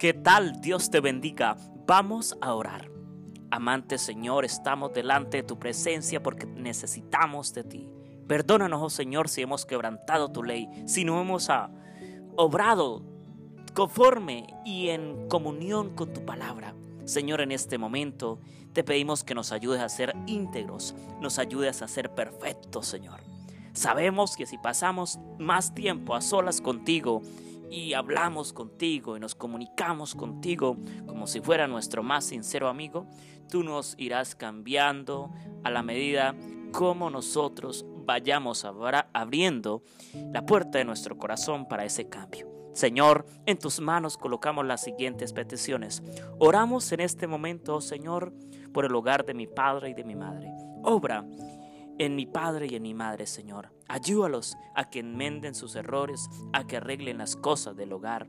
¿Qué tal? Dios te bendiga. Vamos a orar. Amante Señor, estamos delante de tu presencia porque necesitamos de ti. Perdónanos, oh Señor, si hemos quebrantado tu ley, si no hemos ah, obrado conforme y en comunión con tu palabra. Señor, en este momento te pedimos que nos ayudes a ser íntegros, nos ayudes a ser perfectos, Señor. Sabemos que si pasamos más tiempo a solas contigo y hablamos contigo y nos comunicamos contigo como si fuera nuestro más sincero amigo, tú nos irás cambiando a la medida como nosotros vayamos abriendo la puerta de nuestro corazón para ese cambio. Señor, en tus manos colocamos las siguientes peticiones. Oramos en este momento, Señor, por el hogar de mi padre y de mi madre. Obra en mi padre y en mi madre, Señor. Ayúdalos a que enmenden sus errores, a que arreglen las cosas del hogar.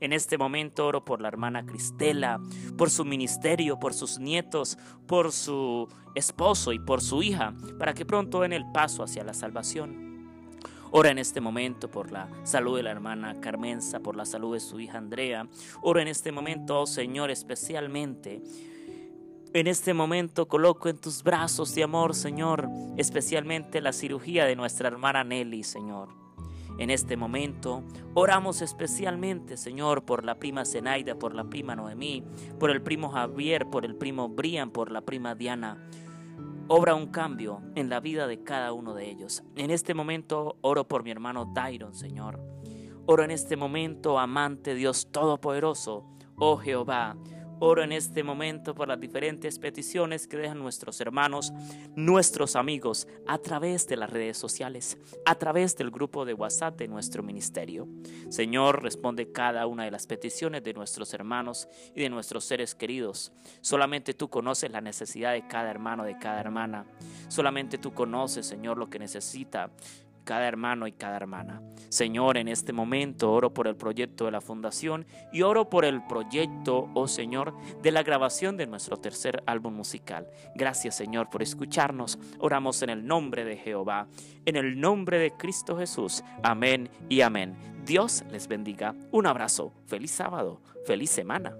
En este momento oro por la hermana Cristela, por su ministerio, por sus nietos, por su esposo y por su hija, para que pronto den el paso hacia la salvación. Ora en este momento por la salud de la hermana Carmenza, por la salud de su hija Andrea. Ora en este momento, oh Señor, especialmente. En este momento coloco en tus brazos de amor, Señor, especialmente la cirugía de nuestra hermana Nelly, Señor. En este momento oramos especialmente, Señor, por la prima Zenaida, por la prima Noemí, por el primo Javier, por el primo Brian, por la prima Diana. Obra un cambio en la vida de cada uno de ellos. En este momento oro por mi hermano Dairon, Señor. Oro en este momento, amante Dios Todopoderoso, oh Jehová, Oro en este momento por las diferentes peticiones que dejan nuestros hermanos, nuestros amigos, a través de las redes sociales, a través del grupo de WhatsApp de nuestro ministerio. Señor, responde cada una de las peticiones de nuestros hermanos y de nuestros seres queridos. Solamente tú conoces la necesidad de cada hermano, de cada hermana. Solamente tú conoces, Señor, lo que necesita cada hermano y cada hermana. Señor, en este momento oro por el proyecto de la fundación y oro por el proyecto, oh Señor, de la grabación de nuestro tercer álbum musical. Gracias, Señor, por escucharnos. Oramos en el nombre de Jehová, en el nombre de Cristo Jesús. Amén y amén. Dios les bendiga. Un abrazo. Feliz sábado. Feliz semana.